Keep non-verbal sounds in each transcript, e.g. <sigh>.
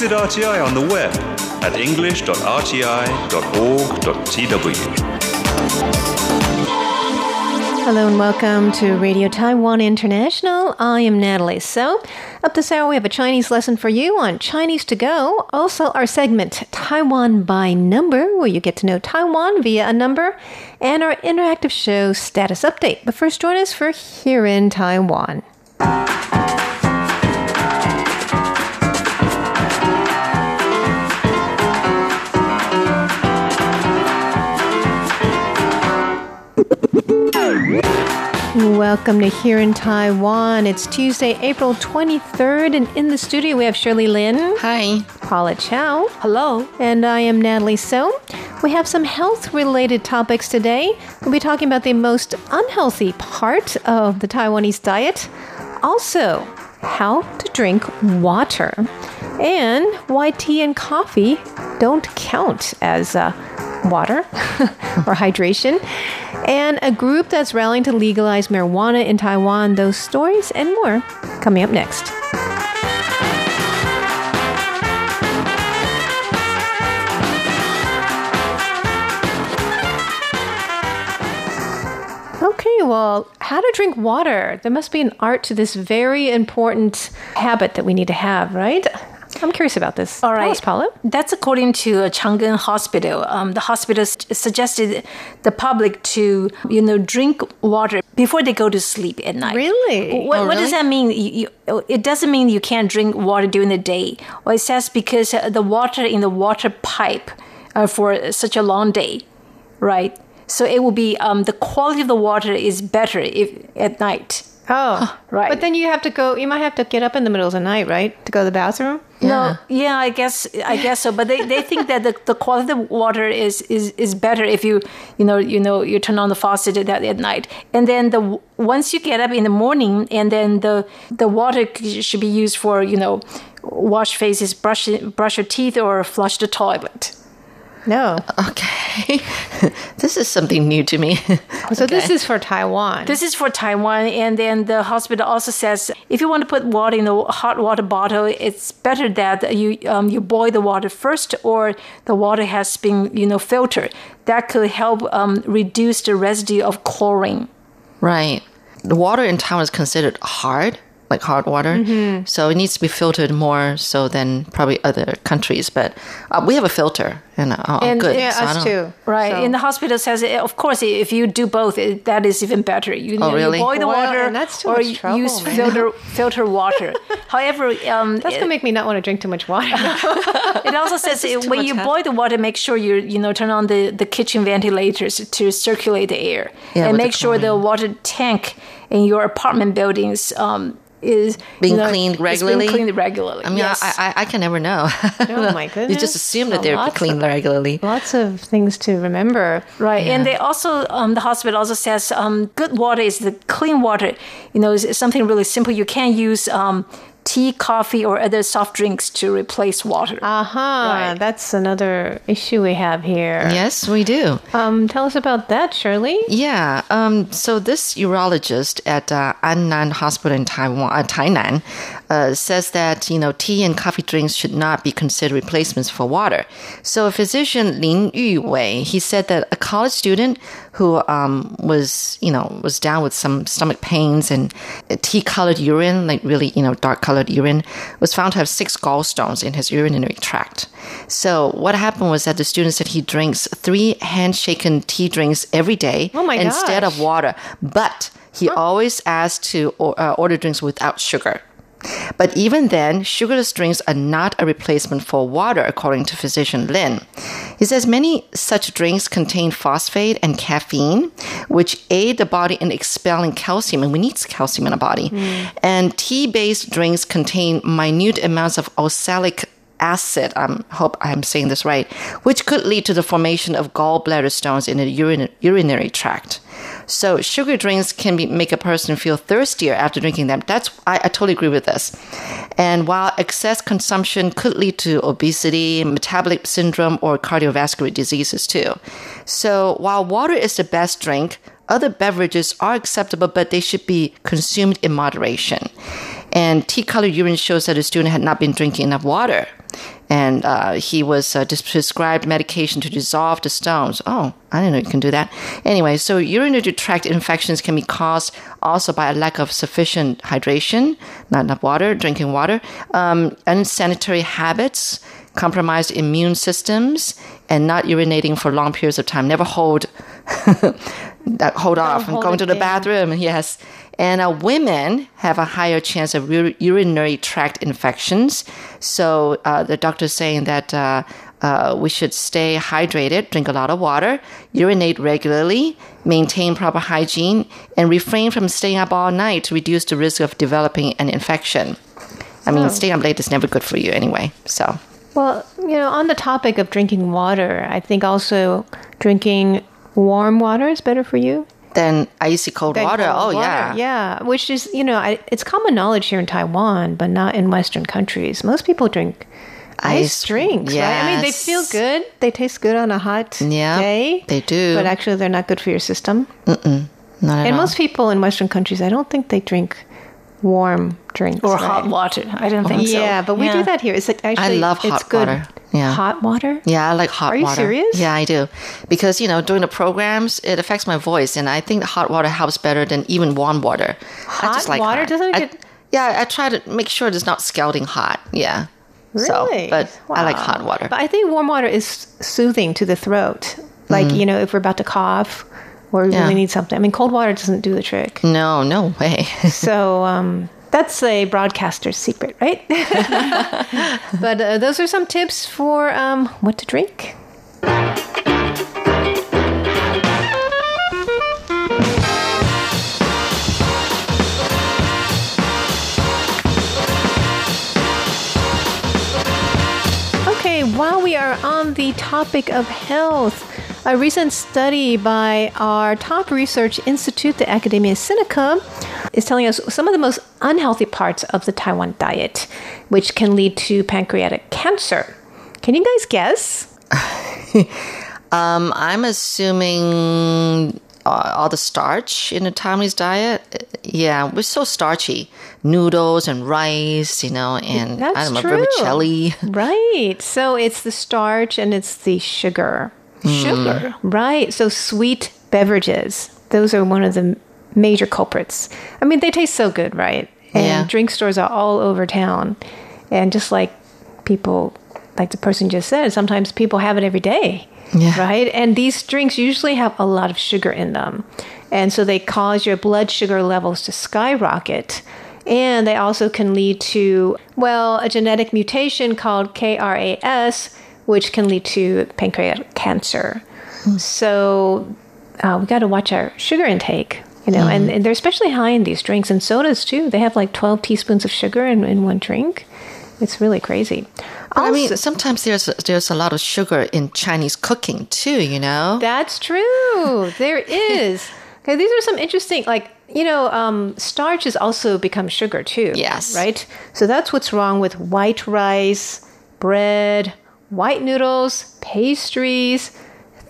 Visit RTI on the web at english.rti.org.tw. Hello and welcome to Radio Taiwan International. I am Natalie. So, up this hour, we have a Chinese lesson for you on Chinese to go. Also, our segment Taiwan by Number, where you get to know Taiwan via a number, and our interactive show status update. But first, join us for Here in Taiwan. Welcome to Here in Taiwan. It's Tuesday, April 23rd, and in the studio we have Shirley Lin. Hi. Paula Chow. Hello. And I am Natalie So. We have some health related topics today. We'll be talking about the most unhealthy part of the Taiwanese diet, also, how to drink water, and why tea and coffee don't count as uh, water <laughs> or hydration, and a group that's rallying to legalize marijuana in Taiwan. Those stories and more coming up next. Okay, well, how to drink water. There must be an art to this very important habit that we need to have, right? I'm curious about this. All right, Tell us, Paula. That's according to a Chang'an Hospital. Um, the hospital suggested the public to, you know, drink water before they go to sleep at night. Really? What, Oh, what does that mean? You, you, it doesn't mean you can't drink water during the day. Well, it says because uh, the water in the water pipe uh, for such a long day, right? So it will be um, the quality of the water is better if at night. Oh, <gasps> right. But then you have to go. You might have to get up in the middle of the night, right, to go to the bathroom. No, yeah, I guess I guess so. But they, they think that the, the quality of the water is, is is better if you you know you know you turn on the faucet at, at night, and then the once you get up in the morning, and then the the water should be used for you know wash faces, brush brush your teeth, or flush the toilet. No. <laughs> Okay. <laughs> this is something new to me. <laughs> So this is for Taiwan. This is for Taiwan, and then the hospital also says if you want to put water in a hot water bottle, it's better that you um, you boil the water first, or the water has been you know filtered. That could help um, reduce the residue of chlorine. right. The water in Taiwan is considered hard, like hard water. Mm-hmm. So it needs to be filtered more so than probably other countries. But uh, we have a filter, and uh, oh, And- good. yeah, So I us too. Right, So- and the hospital says, eh, of course, if you do both, it, that is even better. You, know, really? you boil the Well, water, and that's too or much trouble, use man. filter <laughs> filter water. However, um, That's gonna make me not want to drink too much water. <laughs> It also says <laughs> just uh, when you hassle. boil the water, make sure you you know turn on the, the kitchen ventilators to circulate the air, Yeah, and with the make sure the water tank in your apartment buildings um, is Being you know, cleaned is being regularly? cleaned regularly. I mean, yes. I, I, I can never know. Oh, my goodness! <laughs> You just assume that they're cleaned of- regularly. Lots of things to remember. Right, and they also um, the hospital also says um, good water is the clean water. You know, is something really simple. You can't use um, tea, coffee, or other soft drinks to replace water. Aha, Right. that's another issue we have here. Yes, we do. Um, tell us about that, Shirley. Yeah. Um, so this urologist at uh, Annan Hospital in Taiwan, uh, Tainan, uh, says that you know tea and coffee drinks should not be considered replacements for water. So a physician Lin Yuwei, he said that a college student who um, was you know was down with some stomach pains and tea-colored urine, like really you know dark-colored urine, was found to have six gallstones in his urinary tract. So what happened was that the student said he drinks three handshaken tea drinks every day Oh instead gosh. of water, but he always asked to or, uh, order drinks without sugar. But even then, sugarless drinks are not a replacement for water, according to physician Lin. He says many such drinks contain phosphate and caffeine, which aid the body in expelling calcium, and we need calcium in our body. And tea based drinks contain minute amounts of oxalic acid. I um, hope I'm saying this right, which could lead to the formation of gallbladder stones in the urin- urinary tract. So sugar drinks can be, make a person feel thirstier after drinking them. That's I, I totally agree with this. And while excess consumption could lead to obesity, metabolic syndrome, or cardiovascular diseases too. So while water is the best drink, other beverages are acceptable, but they should be consumed in moderation. And tea colored urine shows that the student had not been drinking enough water. and uh, he was uh, prescribed medication to dissolve the stones. Oh, I didn't know you can do that. Anyway, so urinary tract infections can be caused also by a lack of sufficient hydration, not enough water, drinking water, um, unsanitary habits, compromised immune systems, and not urinating for long periods of time. Never hold <laughs> hold off and going to the in. bathroom. Yes. And uh, women have a higher chance of ur- urinary tract infections. So uh, the doctor's saying that uh, uh, we should stay hydrated, drink a lot of water, urinate regularly, maintain proper hygiene, and refrain from staying up all night to reduce the risk of developing an infection. I mean, staying up late is never good for you anyway. So, Well, you know, on the topic of drinking water, I think also drinking warm water is better for you. Then icy cold than water. cold oh, yeah. Yeah, which is, you know, I, it's common knowledge here in Taiwan, but not in Western countries. Most people drink ice, Ice, drinks, right? I mean, they feel good. They taste good on a hot Yeah, day. they do. But actually, they're not good for your system. Not at And all. most people in Western countries, I don't think they drink warm drinks. or right? hot water. I don't think oh, so. Yeah, but we do that here. It's like actually, love it's hot good. water. Yeah. Hot water? Yeah, I like hot water. Are you water. serious? Yeah, I do. Because, you know, during the programs, it affects my voice, and I think the hot water helps better than even warm water. I Hot just like water hot. doesn't I- get- Yeah, I try to make sure it's not scalding hot. Yeah. So, Really? but I like hot water. But I think warm water is soothing to the throat. Like, you know, if we're about to cough or we. Yeah. really need something. I mean, cold water doesn't do the trick. no, no way. <laughs> so um, that's a broadcaster's secret, right? <laughs> but uh, those are some tips for um, what to drink. Okay, while we are on the topic of health, a recent study by our top research institute, the Academia Sinica, is telling us some of the most unhealthy parts of the Taiwan diet, which can lead to pancreatic cancer. Can you guys guess? <laughs> um, I'm assuming uh, all the starch in the Taiwanese diet. Yeah, we're so starchy. Noodles and rice, you know, and That's I don't know, true. vermicelli. <laughs> Right. So it's the starch and it's the sugar. Sugar. Mm. Right. So sweet beverages, those are one of the major culprits. I mean, they taste so good, right? And Yeah. drink stores are all over town. And just like people, like the person just said, sometimes people have it every day. Yeah. Right. And these drinks usually have a lot of sugar in them. And so they cause your blood sugar levels to skyrocket. And they also can lead to, well, a genetic mutation called KRAS, which can lead to pancreatic cancer. So uh, we got to watch our sugar intake, you know, and, and they're especially high in these drinks and sodas too. They have like 12 teaspoons of sugar in, in one drink. It's really crazy. I mean, sometimes there's there's a lot of sugar in Chinese cooking too. You know. That's true. There <laughs> is. Okay, these are some interesting, like, you know, um, starch has also become sugar too. Yes. Right? So that's what's wrong with white rice, bread, white noodles, pastries,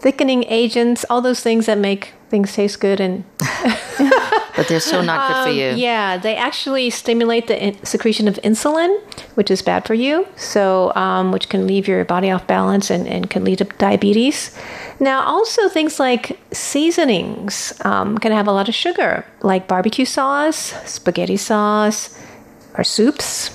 thickening agents, all those things that make things taste good and <laughs> but they're so not good for you. Um, Yeah, they actually stimulate the in- secretion of insulin, which is bad for you. So, um, which can leave your body off balance and, and can lead to diabetes. Now, also things like seasonings um, can have a lot of sugar, like barbecue sauce, spaghetti sauce, or soups.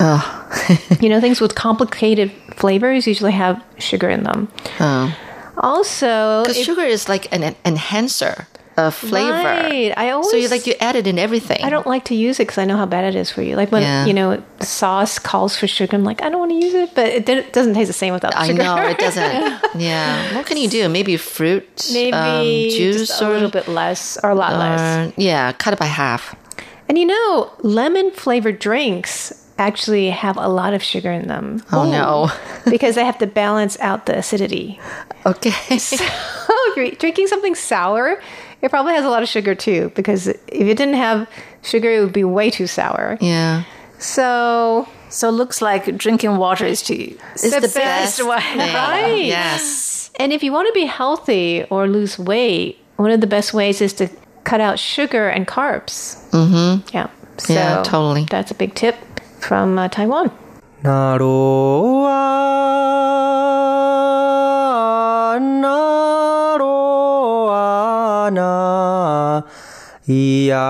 <laughs> you know, things with complicated flavors usually have sugar in them. Oh. Also, Because sugar is like an en- enhancer of flavor. Right. I always so you like you add it in everything. I don't like to use it because I know how bad it is for you. Like when Yeah. you know sauce calls for sugar, I'm like, I don't want to use it, but it doesn't taste the same without I sugar. know it doesn't. <laughs> yeah. What can you do? Maybe fruit, Maybe um, juice, just a little bit less or a lot less. yeah, cut it by half. And you know, lemon flavored drinks actually have a lot of sugar in them. Oh no. because they have to balance out the acidity. Okay. if you're drinking something sour, it probably has a lot of sugar too. Because if it didn't have sugar, it would be way too sour. yeah. So So it looks like drinking water is to It's The the, best best. way. thing. Right. Yes. And if you want to be healthy or lose weight, one of the best ways is to cut out sugar and carbs. Mm-hmm. Yeah. So Yeah, totally. That's a big tip from uh, Taiwan. Naroa, naroa na, ia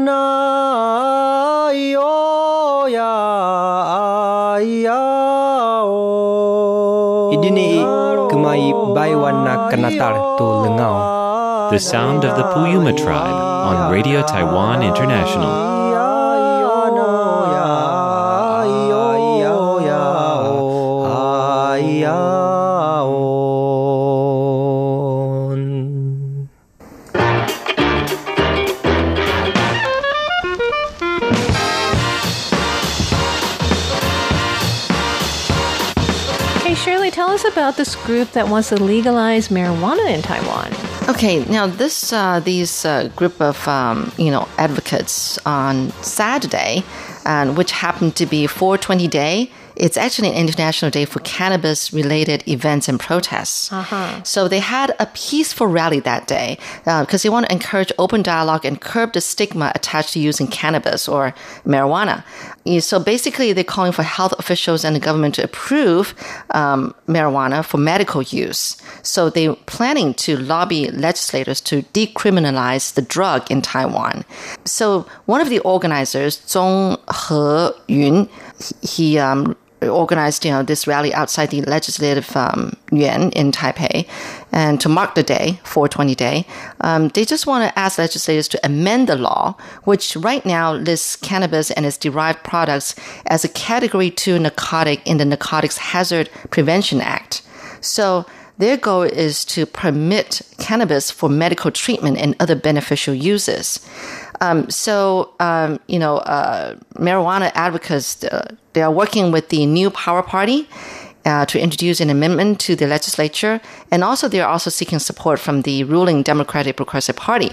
na, io ya, ia kumai baiwan na kanatar tu. The sound of the Puyuma tribe on Radio Taiwan International. About this group that wants to legalize marijuana in Taiwan. Okay, now this uh, these uh, group of um, you know advocates on Saturday, and which happened to be 420 Day. It's actually an international day for cannabis-related events and protests. So they had a peaceful rally that day because they want to encourage open dialogue and curb the stigma attached to using cannabis or marijuana. So basically, they're calling for health officials and the government to approve um, marijuana for medical use. So they're planning to lobby legislators to decriminalize the drug in Taiwan. So one of the organizers, Zhong He-yun, he um, organized you know this rally outside the legislative um, yuan in Taipei, and to mark the day, 420 Day, um, they just want to ask legislators to amend the law, which right now lists cannabis and its derived products as a Category 2 narcotic in the Narcotics Hazard Prevention Act. So their goal is to permit cannabis for medical treatment and other beneficial uses. Um, so, um, you know, uh, marijuana advocates, uh, they are working with the New Power Party uh, to introduce an amendment to the legislature. And also, they are also seeking support from the ruling Democratic Progressive Party.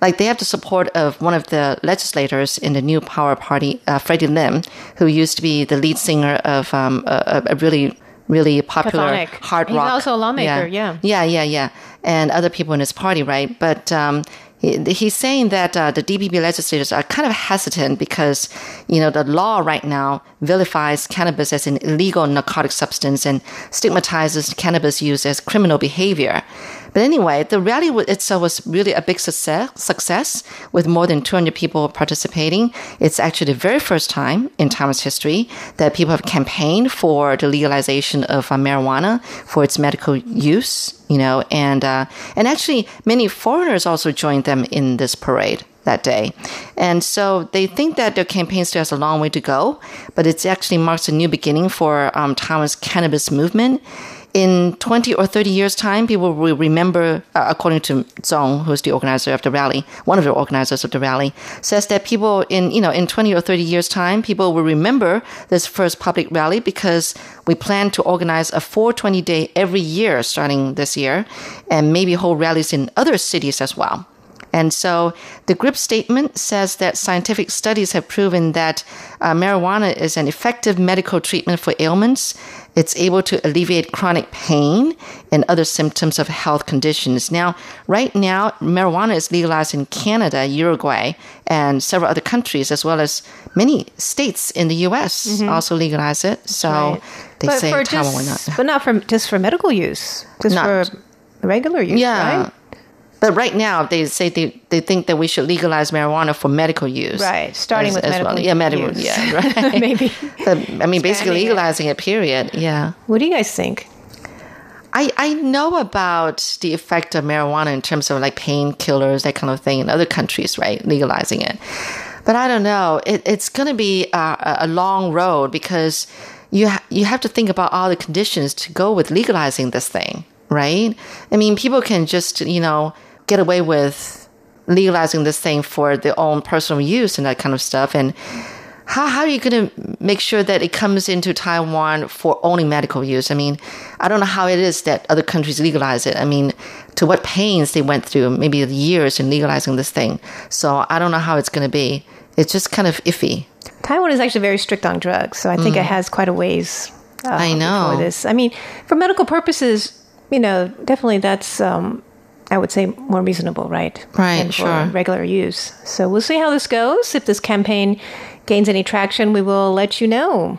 Like, they have the support of one of the legislators in the New Power Party, uh, Freddie Lim, who used to be the lead singer of um, a, a really really popular Chthonic. hard He's also a lawmaker, yeah. Yeah, yeah, yeah. And other people in his party, right? But um, he's saying that uh, the DPP legislators are kind of hesitant because, you know, the law right now vilifies cannabis as an illegal narcotic substance and stigmatizes cannabis use as criminal behavior. But anyway, the rally itself was really a big success, success with more than 200 people participating. It's actually the very first time in Taiwan's history that people have campaigned for the legalization of uh, marijuana for its medical use, you know, and, uh, and actually many foreigners also joined them in this parade that day. And so they think that their campaign still has a long way to go, but it actually marks a new beginning for um, cannabis movement in 20 or 30 years' time, people will remember, uh, according to Zong, who's the organizer of the rally, one of the organizers of the rally, says that people in, you know, in 20 or 30 years' time, people will remember this first public rally because we plan to organize a 420 day every year starting this year and maybe hold rallies in other cities as well. And so the group statement says that scientific studies have proven that uh, marijuana is an effective medical treatment for ailments. It's able to alleviate chronic pain and other symptoms of health conditions. Now, right now, marijuana is legalized in Canada, Uruguay, and several other countries, as well as many states in the U.S. Mm-hmm. also legalize it. So Right. they but say Taiwan just, not. but not for just for medical use, just Not- for regular use, Yeah. right? But right now, they say they, they think that we should legalize marijuana for medical use. Right, starting with medical Yeah, medical. use. Yeah, <laughs> right. Maybe. But, I mean, basically Expanding it. legalizing it. Period. Yeah. What do you guys think? I, I know about the effect of marijuana in terms of like painkillers, that kind of thing in other countries, right? Legalizing it. But I don't know. It, it's going to be a, a- a long road because you, ha- you have to think about all the conditions to go with legalizing this thing, right? I mean, people can just, you know, get away with legalizing this thing for their own personal use and that kind of stuff. And how, how are you going to make sure that it comes into Taiwan for only medical use? I mean, I don't know how it is that other countries legalize it. I mean, to what pains they went through, maybe the years in legalizing this thing. So I don't know how it's going to be. It's just kind of iffy. Taiwan is actually very strict on drugs, so I think it has quite a ways. Uh, Mm. I know. this. I mean, for medical purposes, you know, definitely that's. Um, I would say more reasonable, right? Right, and sure. regular use. So we'll see how this goes. If this campaign gains any traction, we will let you know.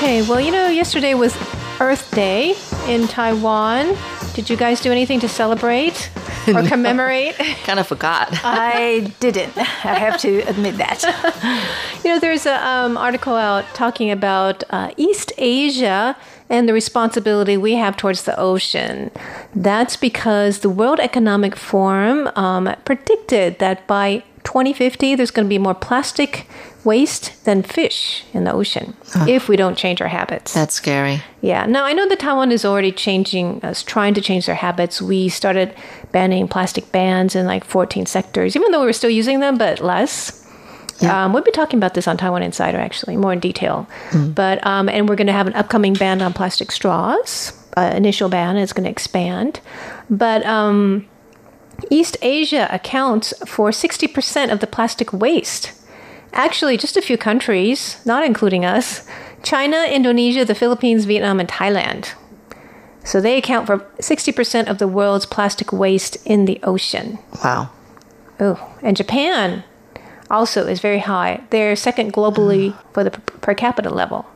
Okay, well, you know, yesterday was Earth Day in Taiwan. Did you guys do anything to celebrate or <laughs> commemorate? <laughs> Kind of forgot. <laughs> I didn't. I have to admit that. You know, there's an um, article out talking about uh, East Asia and the responsibility we have towards the ocean. That's because the World Economic Forum um, predicted that by 2050, there's going to be more plastic waste than fish in the ocean if we don't change our habits. That's scary. Yeah. Now I know that Taiwan is already changing, uh, trying to change their habits. We started banning plastic bans in like 14 sectors, even though we were still using them, but less. Um, we'll be talking about this on Taiwan Insider, actually, more in detail. But um, and we're going to have an upcoming ban on plastic straws. Uh, initial ban is going to expand, but um, East Asia accounts for 60% of the plastic waste. Actually, just a few countries, not including us China, Indonesia, the Philippines, Vietnam, and Thailand. So they account for 60% of the world's plastic waste in the ocean. Wow. Oh, and Japan also is very high. They're second globally hmm. for the per per capita level.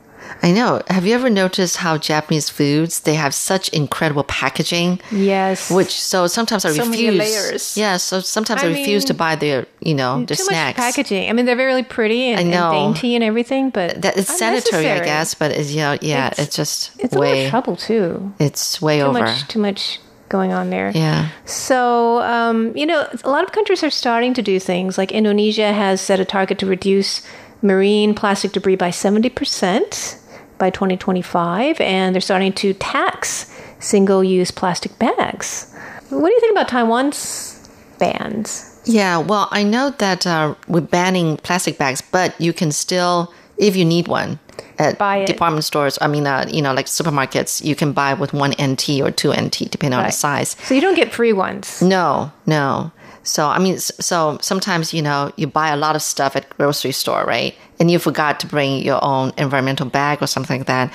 I know. Have you ever noticed how Japanese foods they have such incredible packaging? Yes. Which so sometimes I So many refuse. layers. Yeah, so sometimes I, I refuse to buy their you know their Too snacks. much packaging. I mean, they're really pretty and, and dainty and everything, but That it's sanitary, I guess, but it's, you know, yeah, It's- it's, just It's a lot way of trouble too. it's way Too over. much, too much going on there. Yeah. So, um, you know, a lot of countries are starting to do things like Indonesia has set a target to reduce marine plastic debris by 70% by 2025, and they're starting to tax single use plastic bags. What do you think about Taiwan's bans? Yeah, well, I know that uh, we're banning plastic bags, but you can still, if you need one, at Buy department stores. I mean, uh, you know, like supermarkets, you can buy with one NT or two NT, depending on the size. So you don't get free ones. No, no. So I mean, so sometimes you know you buy a lot of stuff at grocery store, right? And you forgot to bring your own environmental bag or something like that.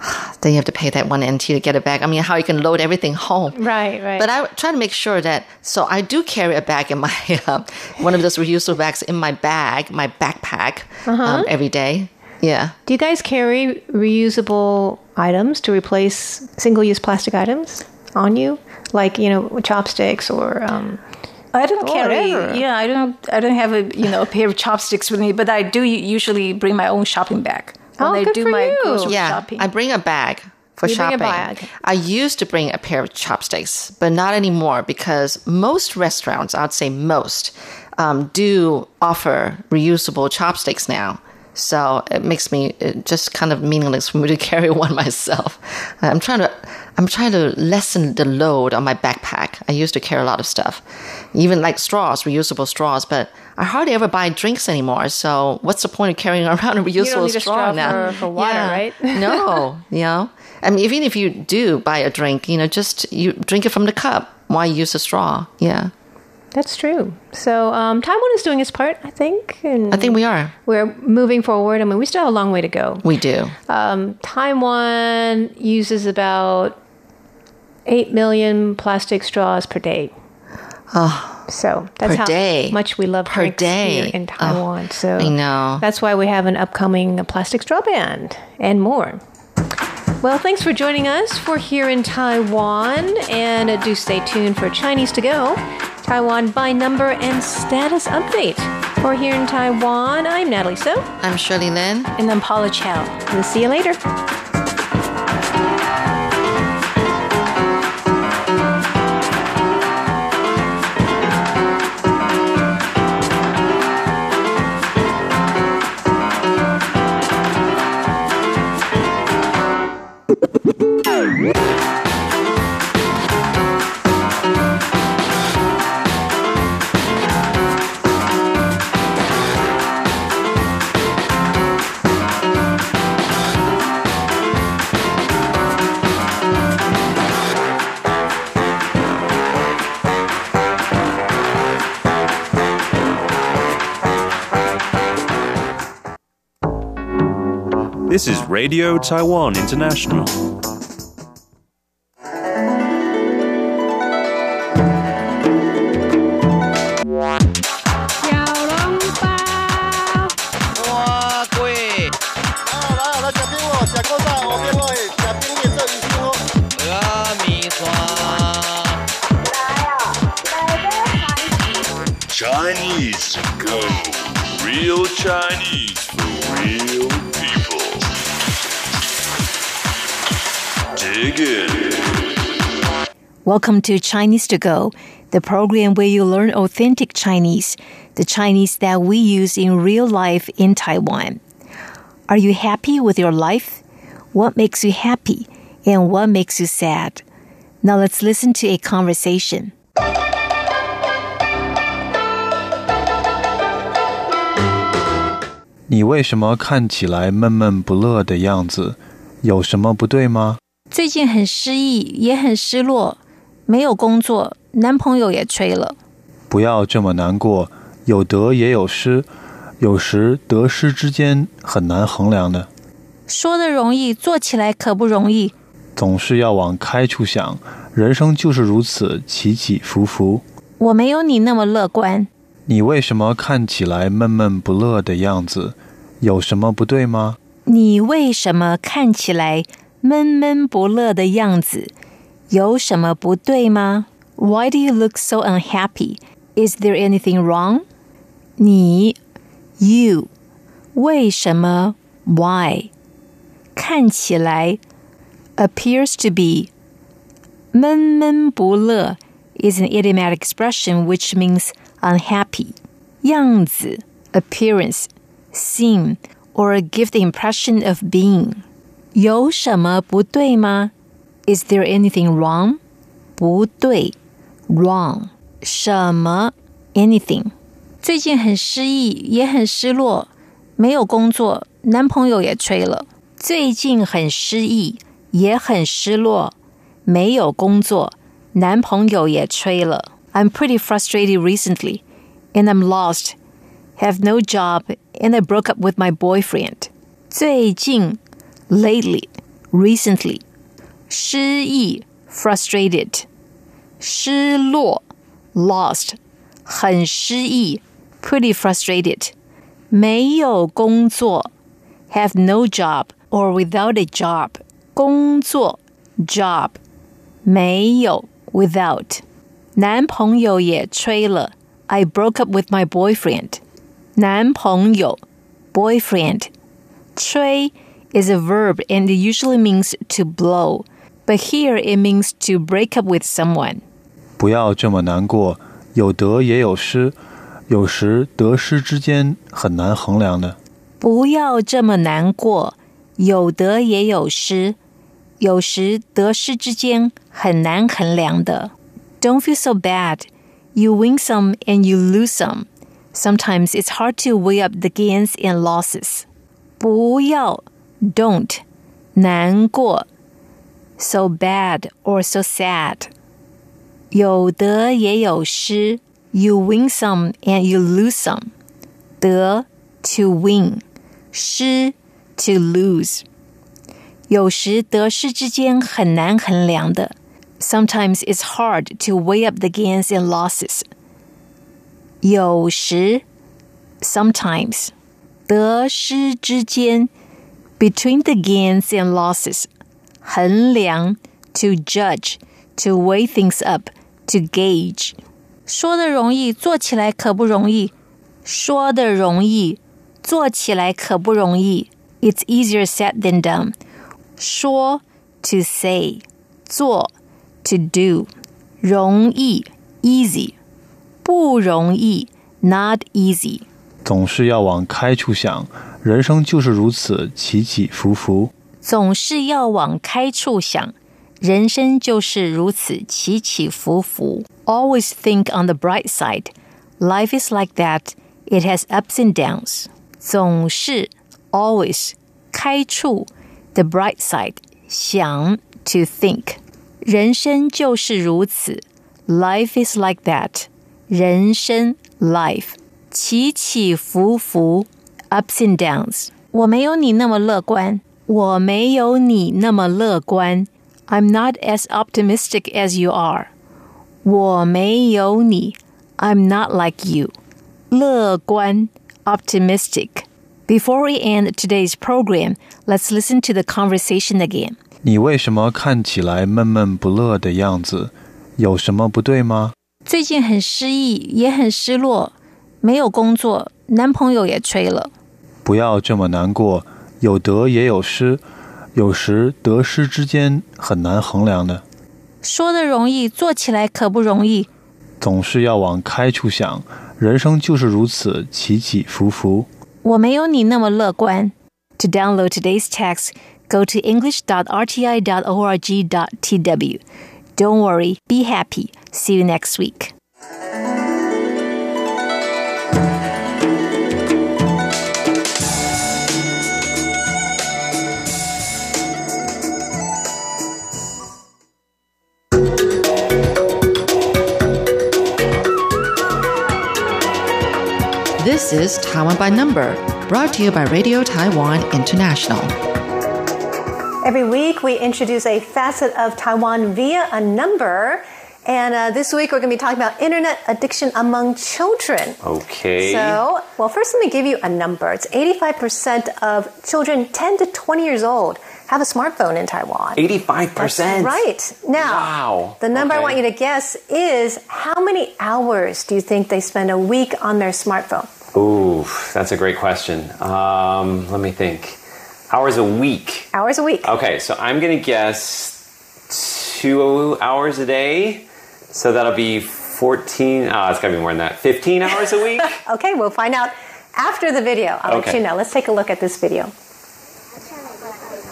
<sighs> Then you have to pay that one NT to get it back. I mean, how you can load everything home? <laughs> Right, right. But I try to make sure that. So I do carry a bag in my uh, <laughs> one of those reusable bags in my bag, my backpack, Uh-huh. um, every day. Yeah. Do you guys carry reusable items to replace single use plastic items on you? Like, you know, chopsticks or. Um, I don't carry. Whatever. Yeah, I don't. I don't have a you know a pair of chopsticks with me, but I do usually bring my own shopping bag when Oh, I good do for my you. grocery Yeah, shopping. I bring a bag for You bring a shopping. bag. I used to bring a pair of chopsticks, but not anymore because most restaurants, I'd say most, um, do offer reusable chopsticks now. So it makes me it just kind of meaningless for me to <laughs> carry one myself. Uh, I'm trying to I'm trying to lessen the load on my backpack. I used to carry a lot of stuff, even like straws, reusable straws, but I hardly ever buy drinks anymore. So what's the point of carrying <laughs> around a reusable need a straw now? for- for water, Yeah. right? <laughs> no, you know. I mean, even if you do buy a drink, you know, just you drink it from the cup. Why use a straw? Yeah, that's true. So um, Taiwan is doing its part, I think. And I think we are. we're moving forward. I mean, we still have a long way to go. We do. Um, Taiwan uses about 8 million plastic straws per day. so that's per how day. much we love Per day. in Taiwan. so I know. That's why we have an upcoming plastic straw ban and more. Well, thanks for joining us for Here in Taiwan. And uh, do stay tuned for Chinese to Go, Taiwan by number and status update. For Here in Taiwan, I'm Natalie So. I'm Shirley Lin. and I'm Paula Chow. We'll see you later. This is Radio Taiwan International. Chinese go. Real Chinese food. Dig in. Welcome to Chinese to Go, the program where you learn authentic Chinese, the Chinese that we use in real life in Taiwan. Are you happy with your life? What makes you happy and what makes you sad? Now let's listen to a conversation. 你为什么看起来闷闷不乐的样子？有什么不对吗？ 最近很失意，也很失落，没有工作，男朋友也吹了。不要这么难过，有得也有失，有时得失之间很难衡量的，说的容易，做起来可不容易。总是要往开处想，人生就是如此起起伏伏。我没有你那么乐观。你为什么看起来闷闷不乐的样子？有什么不对吗？你为什么看起来闷闷不乐的样子？有什么不对吗？Why do you look so unhappy? Is there anything wrong? 你，you，为什么？Why？看起来，appears to be，闷闷不乐 is an idiomatic expression which means unhappy. 样子 appearance, seem, or give the impression of being. 有什么不对吗? Is there anything wrong? 不对 wrong. 什么 anything. 最近很失意，也很失落，没有工作，男朋友也吹了。最近很失意，也很失落，没有工作，男朋友也吹了。I'm pretty frustrated recently, and I'm lost. Have no job, and I broke up with my boyfriend. 最近 lately, recently. 失意 frustrated. 失落 lost. 很失意 pretty frustrated. 没有工作 have no job or without a job. 工作 job. 没有 without. 男朋友也吹了 I broke up with my boyfriend. 男朋友 boyfriend. 吹 is a verb and it usually means to blow, but here it means to break up with someone. 不要这么难过，有得也有失，有时得失之间很难衡量的。不要这么难过，有得也有失，有时得失之间很难衡量的。Don't feel so bad. You win some and you lose some. Sometimes it's hard to weigh up the gains and losses. 不要 don't 难过 so bad or so sad. 有得也有失 You win some and you lose some. 得 to win 失 to lose. 有时得失之间很难衡量的。Sometimes it's hard to weigh up the gains and losses. 有时 sometimes 得失之间 between the gains and losses 衡量 to judge to weigh things up to gauge 说的容易做起来可不容易说的容易做起来可不容易 It's easier said than done 说 to say 做 to do 容易 easy 不容易 not easy 总是要往开处想， 人生就是如此起起伏伏。总是要往开处想，人生就是如此起起伏伏。Always think on the bright side. Life is like that. It has ups and downs. 总是 always 开处 the bright side 想 to think 人生就是如此。Life is like that. 人生 life 起起伏伏 ，ups and downs。我没有你那么乐观，我没有你那么乐观。I'm not as optimistic as you are。我没有你，I'm not like you。乐观，optimistic。Before we end today's program, let's listen to the conversation again. 你为什么看起来闷闷不乐的样子？有什么不对吗？最近很失意，也很失落，没有工作， 男朋友也吹了。不要这么难过，有得也有失，有时得失之间很难衡量的，说的容易，做起来可不容易。总是要往开处想，人生就是如此起起伏伏。我没有你那么乐观。To download today's text, go to english.rti.org.tw. Don't worry, be happy. See you next week. This is Taiwan by Number, brought to you by Radio Taiwan International. Every week, we introduce a facet of Taiwan via a number. And uh, this week, we're going to be talking about internet addiction among children. Okay. So, well, first, let me give you a number. It's 85% of children 10 to 20 years old have a smartphone in Taiwan. 85%. That's right. Now, Wow. the number I want you to guess is how many hours do you think they spend a week on their smartphone? Ooh, that's a great question. Um, let me think. Hours a week. Hours a week. Okay, so I'm going to guess two hours a day. So that'll be 14. Ah, it's got to be more than that. 15 hours a week? <laughs> Okay, we'll find out after the video. I'll let Okay. you know. Let's take a look at this video.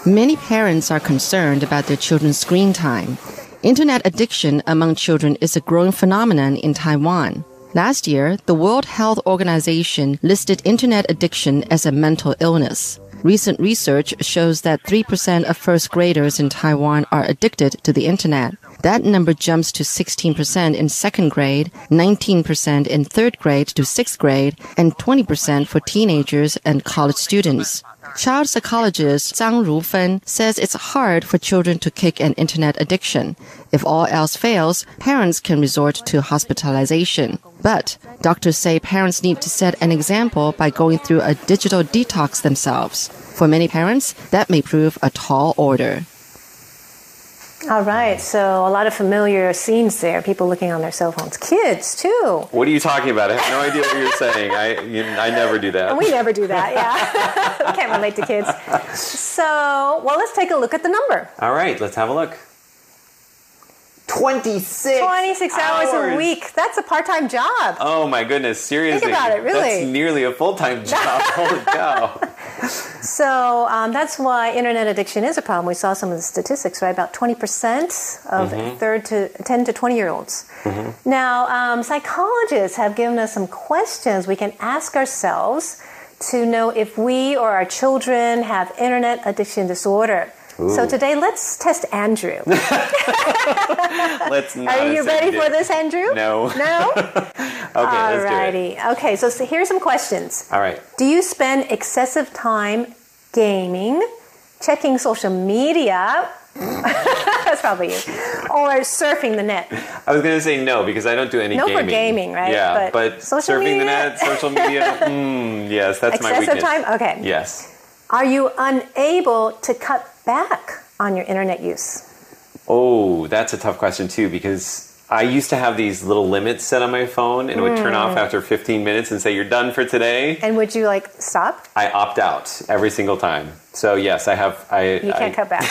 Many parents are concerned about their children's screen time. Internet addiction among children is a growing phenomenon in Taiwan. Last year, the World Health Organization listed internet addiction as a mental illness. Recent research shows that 3% of first graders in Taiwan are addicted to the internet. That number jumps to 16% in second grade, 19% in third grade to sixth grade, and 20% for teenagers and college students. Child psychologist Zhang Rufen says it's hard for children to kick an internet addiction. If all else fails, parents can resort to hospitalization. But doctors say parents need to set an example by going through a digital detox themselves. For many parents, that may prove a tall order. All right, so a lot of familiar scenes there. People looking on their cell phones. Kids, too. What are you talking about? I have no idea what you're saying. I, you, I never do that. We never do that, yeah. <laughs> Can't relate to kids. So, well, let's take a look at the number All right, let's have a look. 26. 26 hours, a week. That's a part time job. Oh my goodness, seriously. Think about it, really. That's nearly a full time job. <laughs> Holy cow. So, um, that's why internet addiction is a problem. We saw some of the statistics, right? About 20% of third to 10 to 20 year olds. Now, um, psychologists have given us some questions we can ask ourselves to know if we or our children have internet addiction disorder. So today, let's test Andrew. <laughs> <laughs> Let's Are you ready it. for this, Andrew? No. No? <laughs> Okay, let's do it. Alrighty. Okay, so, so here's some questions. All right. Do you spend excessive time gaming, checking social media? That's probably you. Or surfing the net. I was going to say no because I don't do any No for gaming. gaming, right? Yeah, But but, social surfing the net, social media, mm, yes, that's my Excessive weakness. time? Okay. Yes. Are you unable to cut back on your internet use? Oh, that's a tough question too because I used to have these little limits set on my phone and it would turn Hmm. off after 15 minutes and say you're done for today. And would you like stop? I opt out every single time. So yes, I have. I You can't I, cut back.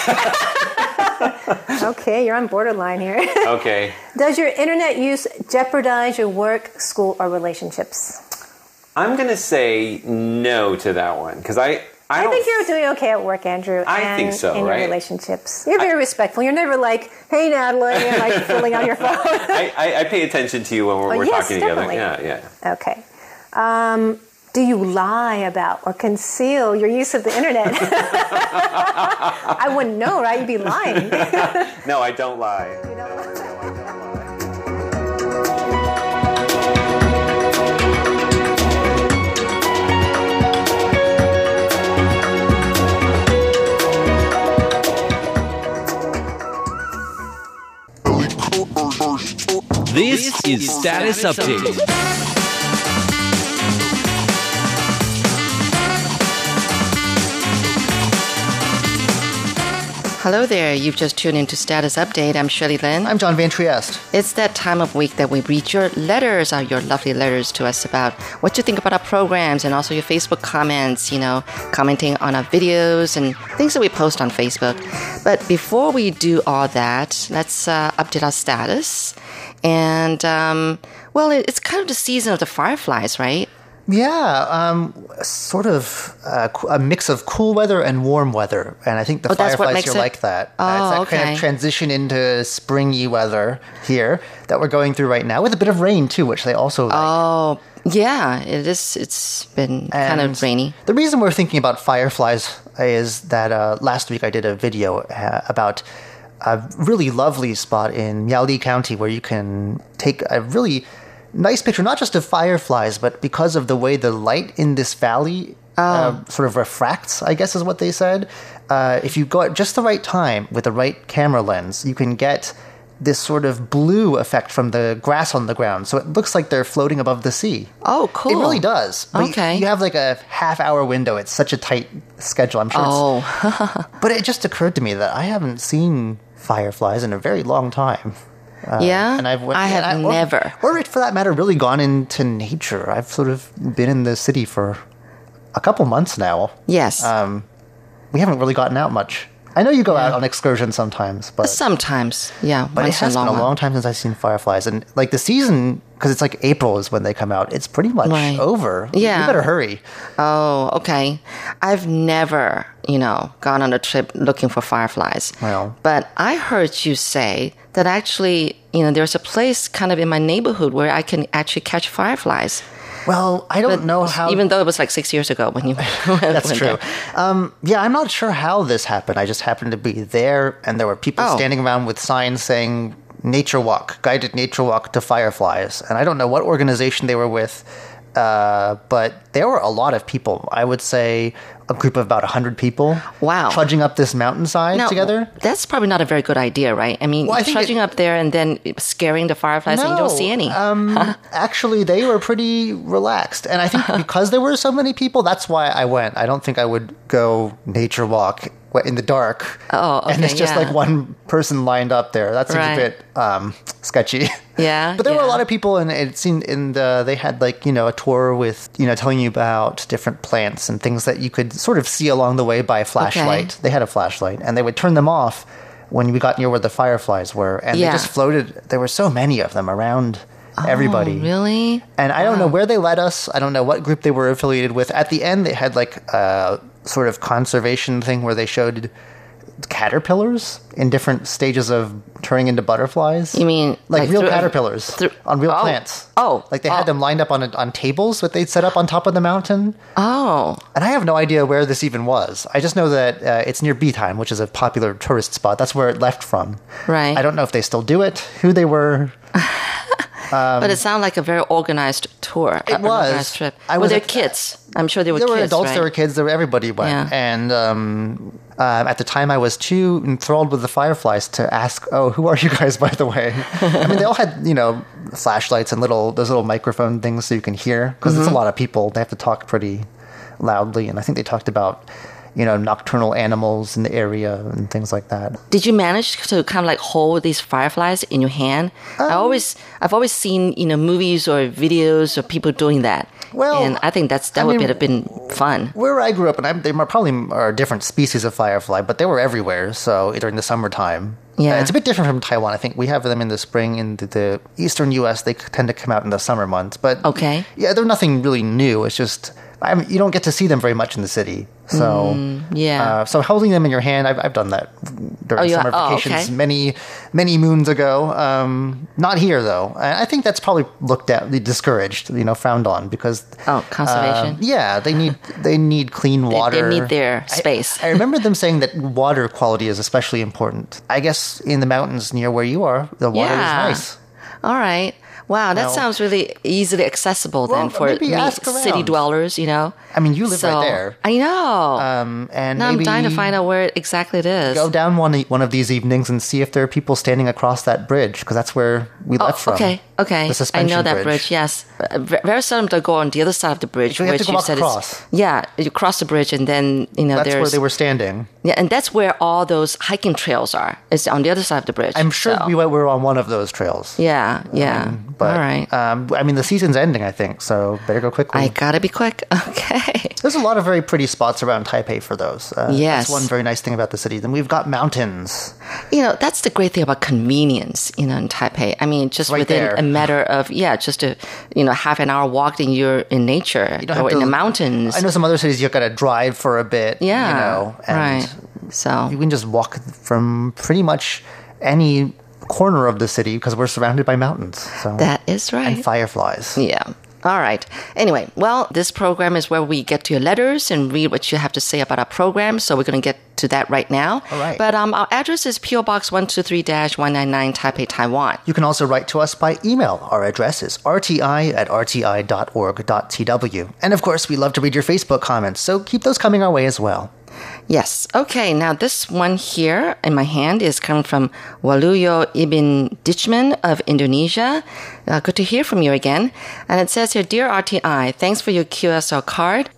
<laughs> okay, you're on borderline here. Okay. <laughs> Does your internet use jeopardize your work, school, or relationships? I'm gonna say no to that one because I. I, I think you're doing okay at work, Andrew. I and think so, In right? your relationships, you're very respectful. You're never like, "Hey, Natalie," and like <laughs> filling on your phone. I, I, I pay attention to you when we're, Oh, we're yes, talking together. Yeah, yeah. okay. Um, do you lie about or conceal your use of the internet? <laughs> <laughs> I wouldn't know, right? You'd be lying. No, I don't lie. This is Status Update. Hello there. You've just tuned into Status Update. I'm Shirley Lin. I'm John Van Trieste. It's that time of week that we read your letters, uh, your lovely letters to us about what you think about our programs and also your Facebook comments, you know, commenting on our videos and things that we post on Facebook. But before we do all that, let's uh, update our status. And, um, well, it's kind of the season of the fireflies, right? Yeah, um, sort of uh, a mix of cool weather and warm weather, and I think the Oh, fireflies are it- like that. Oh, Uh, it's that kind okay. of transition into springy weather here that we're going through right now, with a bit of rain too, which they also like. Oh, yeah, it is. It's been kind of rainy. The reason we're thinking about fireflies is that uh, last week I did a video uh, about a really lovely spot in Miaoli County where you can take a really nice picture, not just of fireflies, but because of the way the light in this valley uh, sort of refracts, I guess is what they said. Uh, if you go at just the right time with the right camera lens, you can get this sort of blue effect from the grass on the ground. So it looks like they're floating above the sea. Oh, cool. It really does. But Okay. You, you have like a half hour window. It's such a tight schedule. I'm sure. It's, Oh, <laughs> but it just occurred to me that I haven't seen fireflies in a very long time. Yeah. Uh, And I've went- I have and or- never. or for that matter, really gone into nature. I've sort of been in the city for a couple months now. Yes. Um, we haven't really gotten out much. I know you go out on excursions sometimes, but Sometimes, yeah. but it has been a long time since I've seen fireflies, and like the season because it's like April is when they come out. It's pretty much Right. over. Yeah. you better hurry. Oh, okay. I've never, you know, gone on a trip looking for fireflies. Well. but I heard you say that actually, you know, there's a place kind of in my neighborhood where I can actually catch fireflies. Well, I don't know how. Even though it was like six years ago when you. <laughs> <laughs> That's went true. Um, yeah, I'm not sure how this happened. I just happened to be there, and there were people Oh. standing around with signs saying "Nature Walk," guided nature walk to fireflies. And I don't know what organization they were with, uh, but there were a lot of people. I would say a group of about hundred people. Wow. trudging up this mountainside Now, together. That's probably not a very good idea, right? I mean, Well, I trudging it- up there and then scaring the fireflies and you don't see any. Um, <laughs> actually, they were pretty relaxed, and I think <laughs> because there were so many people, that's why I went. I don't think I would go nature walk in the dark. Oh, and it's just yeah. like one person lined up there. That seems Right. a bit um, sketchy. Yeah, <laughs> but there were a lot of people, and it seemed in the they had like you know a tour with you know telling you about different plants and things that you could sort of see along the way by a flashlight. They had a flashlight, and they would turn them off when we got near where the fireflies were, and Yeah. they just floated. There were so many of them around everybody. Oh, really? And I don't know where they led us. I don't know what group they were affiliated with. At the end, they had like a sort of conservation thing where they showed caterpillars in different stages of turning into butterflies. You mean like, like real through caterpillars through- on real oh. plants? Oh. like they had Oh. them lined up on on tables that they'd set up on top of the mountain. Oh, And I have no idea where this even was. I just know that uh, it's near Bitan, which is a popular tourist spot. That's where it left from. Right. I don't know if they still do it, who they were. <laughs> but it sounded like a very organized tour. It was. organized trip. I were was there at- kids? I'm sure there were there kids. were adults, right? there were kids, there were everybody went. Yeah. And um, uh, at the time, I was too enthralled with the fireflies to ask, "Oh, who are you guys, by the way?" I mean, they all had you know flashlights and little those little microphone things so you can hear because Mm-hmm. it's a lot of people. They have to talk pretty loudly, and I think they talked about you know nocturnal animals in the area and things like that. Did you manage to kind of like hold these fireflies in your hand? Um, I always, I've always seen you know movies or videos of people doing that. Well, and I think that's that I would mean- have been fun. Where I grew up, and I'm, they are probably are different species of firefly, but they were everywhere. So during the summertime, Yeah. Uh, it's a bit different from Taiwan. I think we have them in the spring. In the, the eastern U.S., they tend to come out in the summer months. But Okay. yeah, they're nothing really new. It's just I mean, you don't get to see them very much in the city. So Mm, yeah. uh, so holding them in your hand, I've, I've done that during Oh, summer oh, vacations okay. many many moons ago. Um, not here though. I I think that's probably looked at, discouraged, you know, frowned on because Oh, conservation. um, yeah, they need <laughs> they need clean water. they water. need their I- space. I, remember them saying that water quality is especially important. I guess in the mountains near where you are, the water Yeah. is nice. All right. Wow, that sounds really easily accessible Well, then for me, city dwellers, you know? I mean, you live So- right there. I know. Um, and now I'm dying to find out where exactly it is. Go down one one of these evenings and see if there are people standing across that bridge because that's where we Oh, left from. okay, okay. The I suspension know that bridge. Yes, Uh, very seldom to go on the other side of the bridge, You have which you said across. is yeah. You cross the bridge and then you know That's there's where they were standing. yeah, and that's where all those hiking trails are. It's on the other side of the bridge. I'm sure so- we we were on one of those trails. Yeah, yeah. But all right. um, I mean, the season's ending, I think, so better go quickly. I gotta be quick. <laughs> Okay. There's a lot of very pretty spots around Taipei for those. Uh, Yes. That's one very nice thing about the city. Then we've got mountains. You know, that's the great thing about convenience, you know, in Taipei. I mean, just Right within there. a matter of, yeah, just a, you know, half an hour walk and you're in nature You don't or have in the mountains. I know some other cities you've got to drive for a bit. Yeah. You know, and right. So, you can just walk from pretty much any corner of the city because we're surrounded by mountains. So that is right. and fireflies. Yeah. All right. Anyway, well, this program is where we get to your letters and read what you have to say about our program. So we're going to get to that right now. All right. But um, our address is PO Box 123-199 Taipei, Taiwan. You can also write to us by email. Our address is rti at rti.org.tw. And of course, we love to read your Facebook comments, so keep those coming our way as well. Yes. Okay. Now, this one here in my hand is coming from Waluyo Ibn Ditchman of Indonesia. Uh, good to hear from you again. And it says here, Dear RTI, thanks for your QSL card.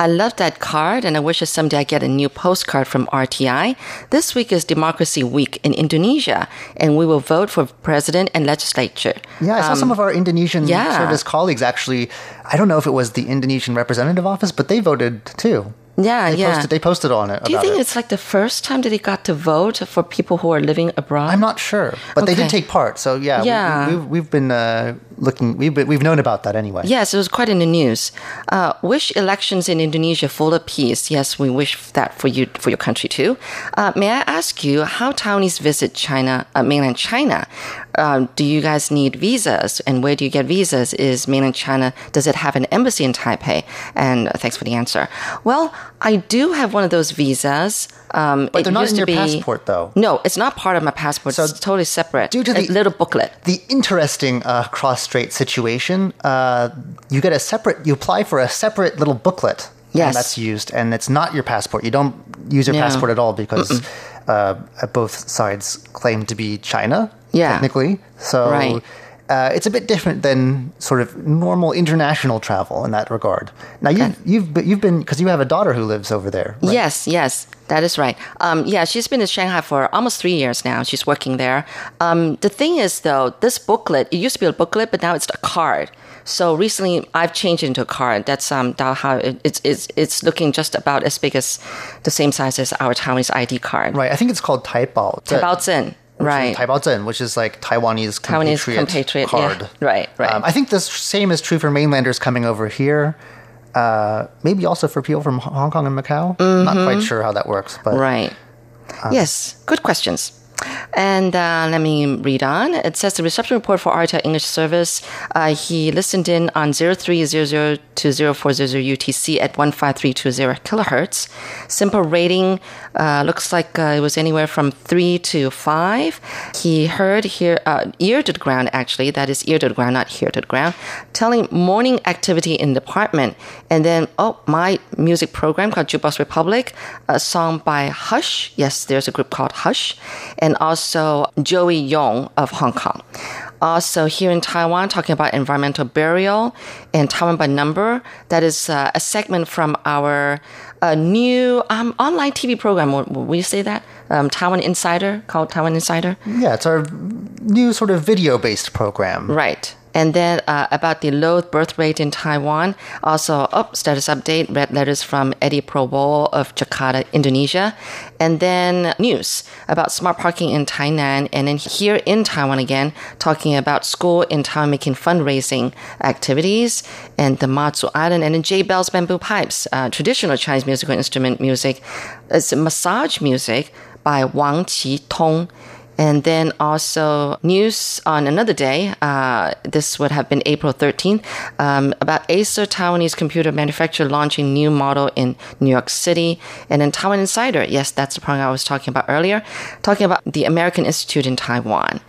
I love that card and I wish that someday I get a new postcard from RTI. This week is Democracy Week in Indonesia and we will vote for president and legislature. Yeah, I saw some of our Indonesian Um, yeah. service colleagues actually. I don't know if it was the Indonesian representative office, but they voted too. Yeah, They yeah. posted. They posted on it. Do you think it. it's like the first time that they got to vote for people who are living abroad? I'm not sure, but they did take part. So yeah, we- Yeah. we, have we've been uh, looking. We've we've known about that anyway. Yes, it was quite in the news. Uh, wish elections in Indonesia full of peace. Yes, we wish that for you for your country too. Uh, may I ask you how Taiwanese visit China, uh, mainland China? Um, do you guys need visas, and where do you get visas? Is mainland China does it have an embassy in Taipei? And uh, thanks for the answer. Well, I do have one of those visas. Um, But they're not in your be- passport, though. No, it's not part of my passport. So it's totally separate. due to the- little booklet. The interesting uh, cross-strait situation, uh, you get a separate. You apply for a separate little booklet. Yes. and that's used, and it's not your passport. You don't use your No. passport at all because uh, both sides claim to be China. Yeah. technically. So. Right. Uh, it's a bit different than sort of normal international travel in that regard. Now you, you've be- you've been because you have a daughter who lives over there. right? Yes, yes, that is right. Um, yeah, she's been in Shanghai for almost three years now. She's working there. Um, the thing is, though, this booklet, it used to be a booklet, but now it's a card. So recently, I've changed it into a card. That's um, how it, it's it's it's looking just about as big as the same size as our Taiwanese ID card. Right. I think it's called Taipao. Tabaozhen, right? Taipao Zhen, which is like Taiwanese Taiwanese compatriot, compatriot, yeah. card. Right, right. Um, I think the same is true for mainlanders coming over here. Uh, maybe also for people from Hong Kong and Macau. Not quite sure how that works, but Mm-hmm. Right. yes, good questions. And uh, let me read on. It says the reception report for RTI English service. Uh, he listened in on 0300 to 0400 UTC at 15320 kilohertz. SINPO rating uh, looks like uh, it was anywhere from 3 to 5. He heard here, uh, ear to the ground actually, that is ear to the ground, not here to the ground, telling morning activity in the apartment. And then, oh, my music program called Jukebox Republic, a song by Hush. Yes, there's a group called Hush. And also Joey Yung of Hong Kong. Also, here in Taiwan, talking about environmental burial and Taiwan by number. That is uh, a segment from our uh, new um, online TV program. Will, will you say that? Um, Taiwan Insider, called Taiwan Insider. yeah, it's our new sort of video-based program. Right. And then uh, about the low birth rate in Taiwan. Also, oh, status update, red letters from Eddie Probol of Jakarta, Indonesia. And then news about smart parking in Tainan. And then here in Taiwan again, talking about school in Taiwan making fundraising activities and the Matsu Island. And then J Bell's Bamboo Pipes, uh, traditional Chinese musical instrument music. It's massage music by Wang Qi Tong. And then also news on another day. Uh, this would have been April 13th um, about Acer Taiwanese computer manufacturer launching new model in New York City. And then Taiwan Insider. Yes, that's the program I was talking about earlier. Talking about the American Institute in Taiwan.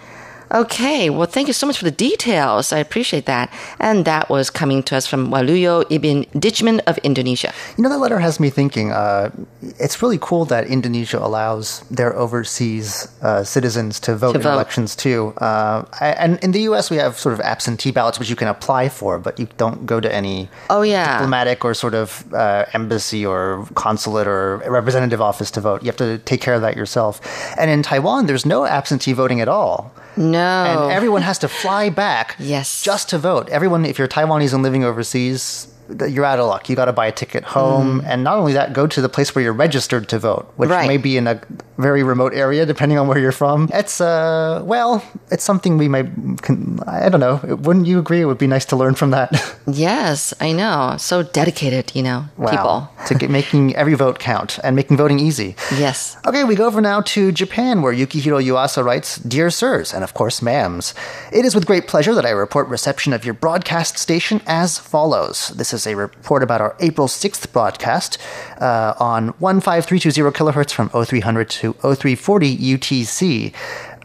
Okay, well, thank you so much for the details. I appreciate that. And that was coming to us from Waluyo Ibn Dijman of Indonesia. You know, that letter has me thinking. Uh, it's really cool that Indonesia allows their overseas uh, citizens to vote To in vote. elections too. Uh, and in the U.S., we have sort of absentee ballots which you can apply for, but you don't go to any Oh, yeah. diplomatic or sort of uh, embassy or consulate or representative office to vote. You have to take care of that yourself. And in Taiwan, there's no absentee voting at all. No. And everyone has to fly back <laughs> Yes. just to vote. Everyone, if you're Taiwanese and living overseas, you're out of luck. You got to buy a ticket home. And not only that, go to the place where you're registered to vote, which Mm. Right. may be in a very remote area, depending on where you're from. It's, uh, well, it's something we might, can, I don't know. Wouldn't you agree? It would be nice to learn from that. <laughs> yes, I know. So dedicated, you know, people. to get, making every vote count and making voting easy. Yes. Okay, we go over now to Japan, where Yukihiro Yuasa writes, Dear Sirs, and of course, ma'ams, it is with great pleasure that I report reception of your broadcast station as follows. This is a report about our April 6th broadcast uh, on 15320 kilohertz from 0300 to 0340 UTC.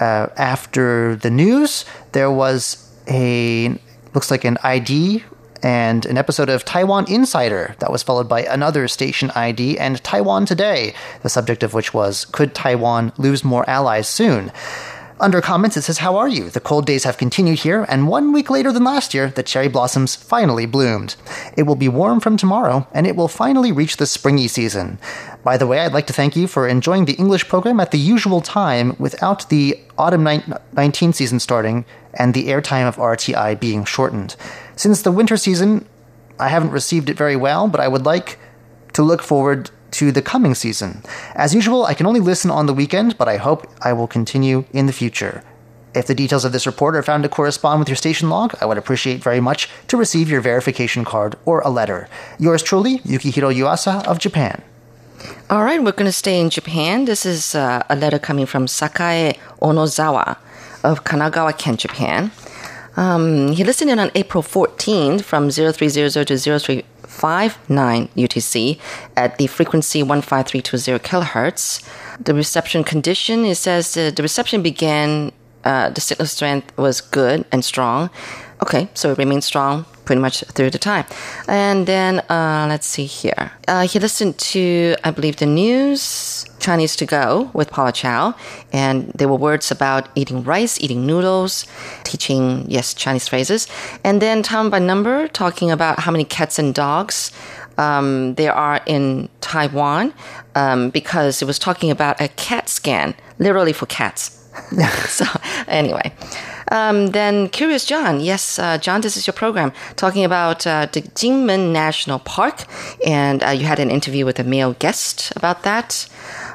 Uh, after the news, there was a, looks like an ID and an episode of Taiwan Insider that was followed by another station ID and Taiwan Today, the subject of which was Could Taiwan lose more allies soon? Under comments, it says, How are you? The cold days have continued here, and one week later than last year, the cherry blossoms finally bloomed. It will be warm from tomorrow, and it will finally reach the springy season. By the way, I'd like to thank you for enjoying the English program at the usual time without the autumn 19 season starting and the airtime of RTI being shortened. Since the winter season, I haven't received it very well, but I would like to look forward to the coming season. As usual, I can only listen on the weekend, but I hope I will continue in the future. If the details of this report are found to correspond with your station log, I would appreciate very much to receive your verification card or a letter. Yours truly, Yukihiro Yuasa of Japan. All right, we're going to stay in Japan. This is uh, a letter coming from Sakae Onozawa of Kanagawa, Ken, Japan. Um, he listened in on April 14th from 0300 to 0359 UTC at the frequency 15320 kilohertz. The reception condition, it says uh, the reception began, uh, the signal strength was good and strong. Okay, so it remained strong pretty much through the time. And then, uh, let's see here. Uh, he listened to, I believe, the news, Chinese to go with Paula Chow. And there were words about eating rice, eating noodles, teaching, yes, Chinese phrases. And then Taiwan by number talking about how many cats and dogs um, there are in Taiwan um, because it was talking about a CAT scan, literally for cats. <laughs> so, anyway. Um, then Curious John, yes, uh, John, this is your program talking about uh, the Jingmen National Park, and uh, you had an interview with a male guest about that.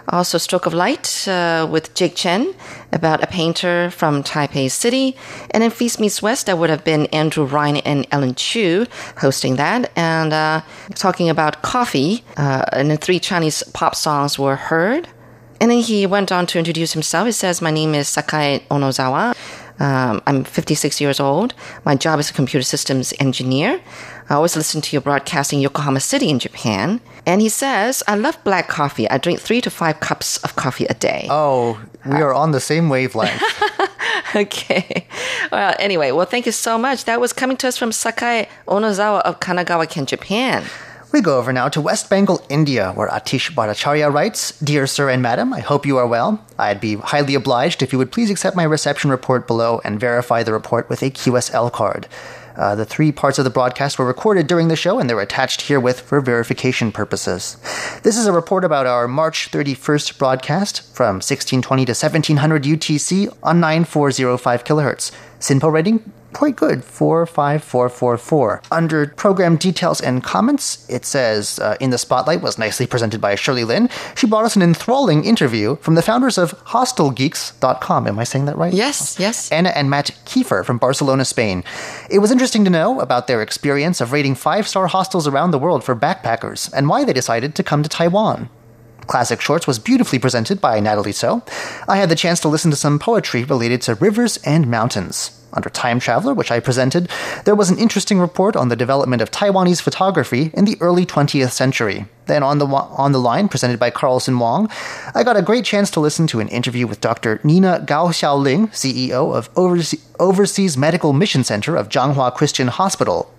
Also, Stroke of Light uh, with Jake Chen about a painter from Taipei City, and then Feast Meets West, that would have been Andrew Ryan and Ellen Chu hosting that, and uh, talking about coffee, uh, and the three Chinese pop songs were heard. And then he went on to introduce himself. He says, My name is Sakai Onozawa. Um, I'm 56 years old. My job is a computer systems engineer. I always listen to your broadcast in Yokohama City in Japan. And he says, I love black coffee. I drink three to five cups of coffee a day. Oh, we are on the same wavelength. <laughs> Okay. Well, anyway, well, thank you so much. That was coming to us from Sakai Onozawa of Kanagawa, Ken, Japan. We go over now to West Bengal, India, where Atish Bhattacharya writes Dear Sir and Madam, I hope you are well. I'd be highly obliged if you would please accept my reception report below and verify the report with a QSL card. Uh, the three parts of the broadcast were recorded during the show and they're attached herewith for verification purposes. This is a report about our March 31st broadcast from 1620 to 1700 UTC on 9405 kilohertz. SINPO rating quite good 45444 under program details and comments it says uh, in the spotlight was nicely presented by shirley lin she brought us an enthralling interview from the founders of hostelgeeks.com am i saying that right Yes, yes. Anna and Matt Kiefer from Barcelona, Spain. It was interesting to know about their experience of rating five star hostels around the world for backpackers and why they decided to come to Taiwan. Classic Shorts was beautifully presented by Natalie So. I had the chance to listen to some poetry related to rivers and mountains. Under Time Traveler, which I presented, there was an interesting report on the development of Taiwanese photography in the early 20th century. Then on the on the line, presented by Carlson Wong, I got a great chance to listen to an interview with Dr. Nina Gao Xiaoling, CEO of Overse- Overseas Medical Mission Center of Changhua Christian Hospital.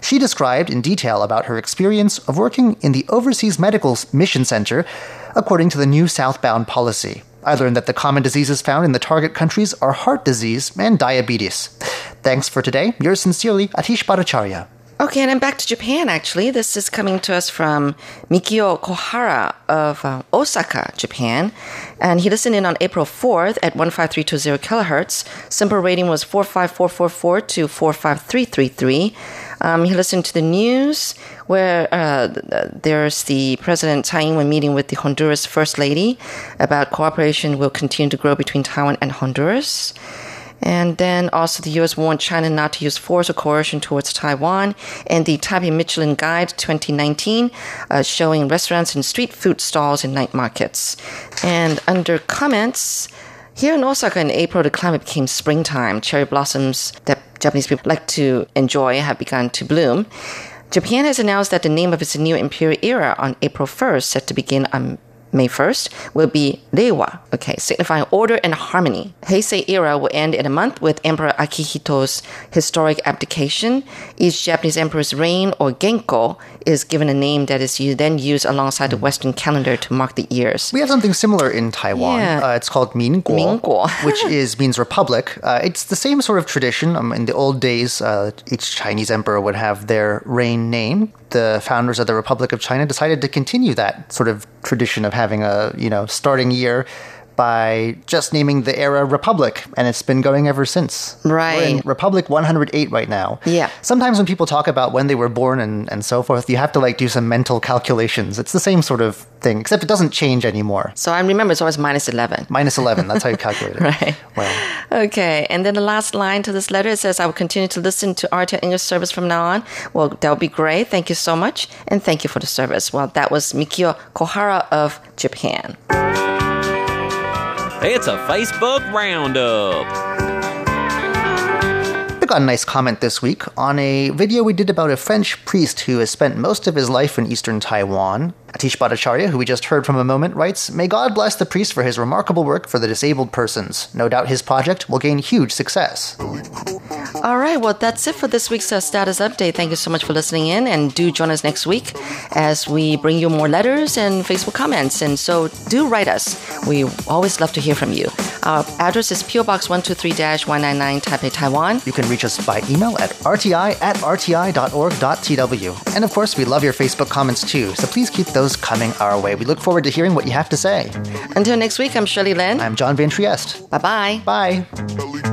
She described in detail about her experience of working in the Overseas Medical Mission Center according to the new southbound policy. I learned that the common diseases found in the target countries are heart disease and diabetes. Thanks for today. Yours sincerely, Atish Bhattacharya. Okay, and I'm back to Japan, actually. This is coming to us from Mikio Kohara of uh, Osaka, Japan. And he listened in on April 4th at 15320 kilohertz. SINPO rating was 45444 to 45333. Um, he listened to the news where uh, there's the President Tsai Ing-wen meeting with the Honduras First Lady about cooperation will continue to grow between Taiwan and Honduras. And then also the U.S. warned China not to use force or coercion towards Taiwan. And the Taipei Michelin Guide 2019 uh, showing restaurants and street food stalls in night markets. And under comments, here in Osaka in April, the climate became springtime. Cherry blossoms that Japanese people like to enjoy have begun to bloom. Japan has announced that the name of its new imperial era on April 1st, set to begin on May 1st, will be Reiwa, okay, signifying order and harmony. Heisei era will end in a month with Emperor Akihito's historic abdication. Each Japanese emperor's reign or Gengo is given a name that is then used alongside the Western calendar to mark the years. We have something similar in Taiwan. Yeah. Uh, it's called Minguo, Minguo. <laughs> which is means republic. Uh, it's the same sort of tradition. Um, in the old days, uh, each Chinese emperor would have their reign name. The founders of the Republic of China decided to continue that sort of tradition of having a you know starting year by just naming the era Republic, and it's been going ever since. Right. We're in Republic 108 right now. Yeah. Sometimes when people talk about when they were born and, and so forth, you have to like do some mental calculations. It's the same sort of thing, except it doesn't change anymore. So I remember it's always minus 11. Minus 11, that's how you calculate it. <laughs> Right. Well, Okay, and then the last line to this letter it says, I will continue to listen to RTI English service from now on. Well, that would be great. Thank you so much. And thank you for the service. Well, that was Mikio Kohara of Japan. It's a Facebook roundup. I got a nice comment this week on a video we did about a French priest who has spent most of his life in eastern Taiwan. Atish Bhattacharya, who we just heard from a moment, writes May God bless the priest for his remarkable work for the disabled persons. No doubt his project will gain huge success. All right, well, that's it for this week's uh, status update. Thank you so much for listening in, and do join us next week as we bring you more letters and Facebook comments. And so do write us. We always love to hear from you. Our address is PO Box 123 199 Taipei, Taiwan. You can reach us by email at rti at rti.org.tw. And of course, we love your Facebook comments too, so please keep those coming our way. We look forward to hearing what you have to say. Until next week, I'm Shirley Lin. I'm John Van Trieste. Bye bye bye.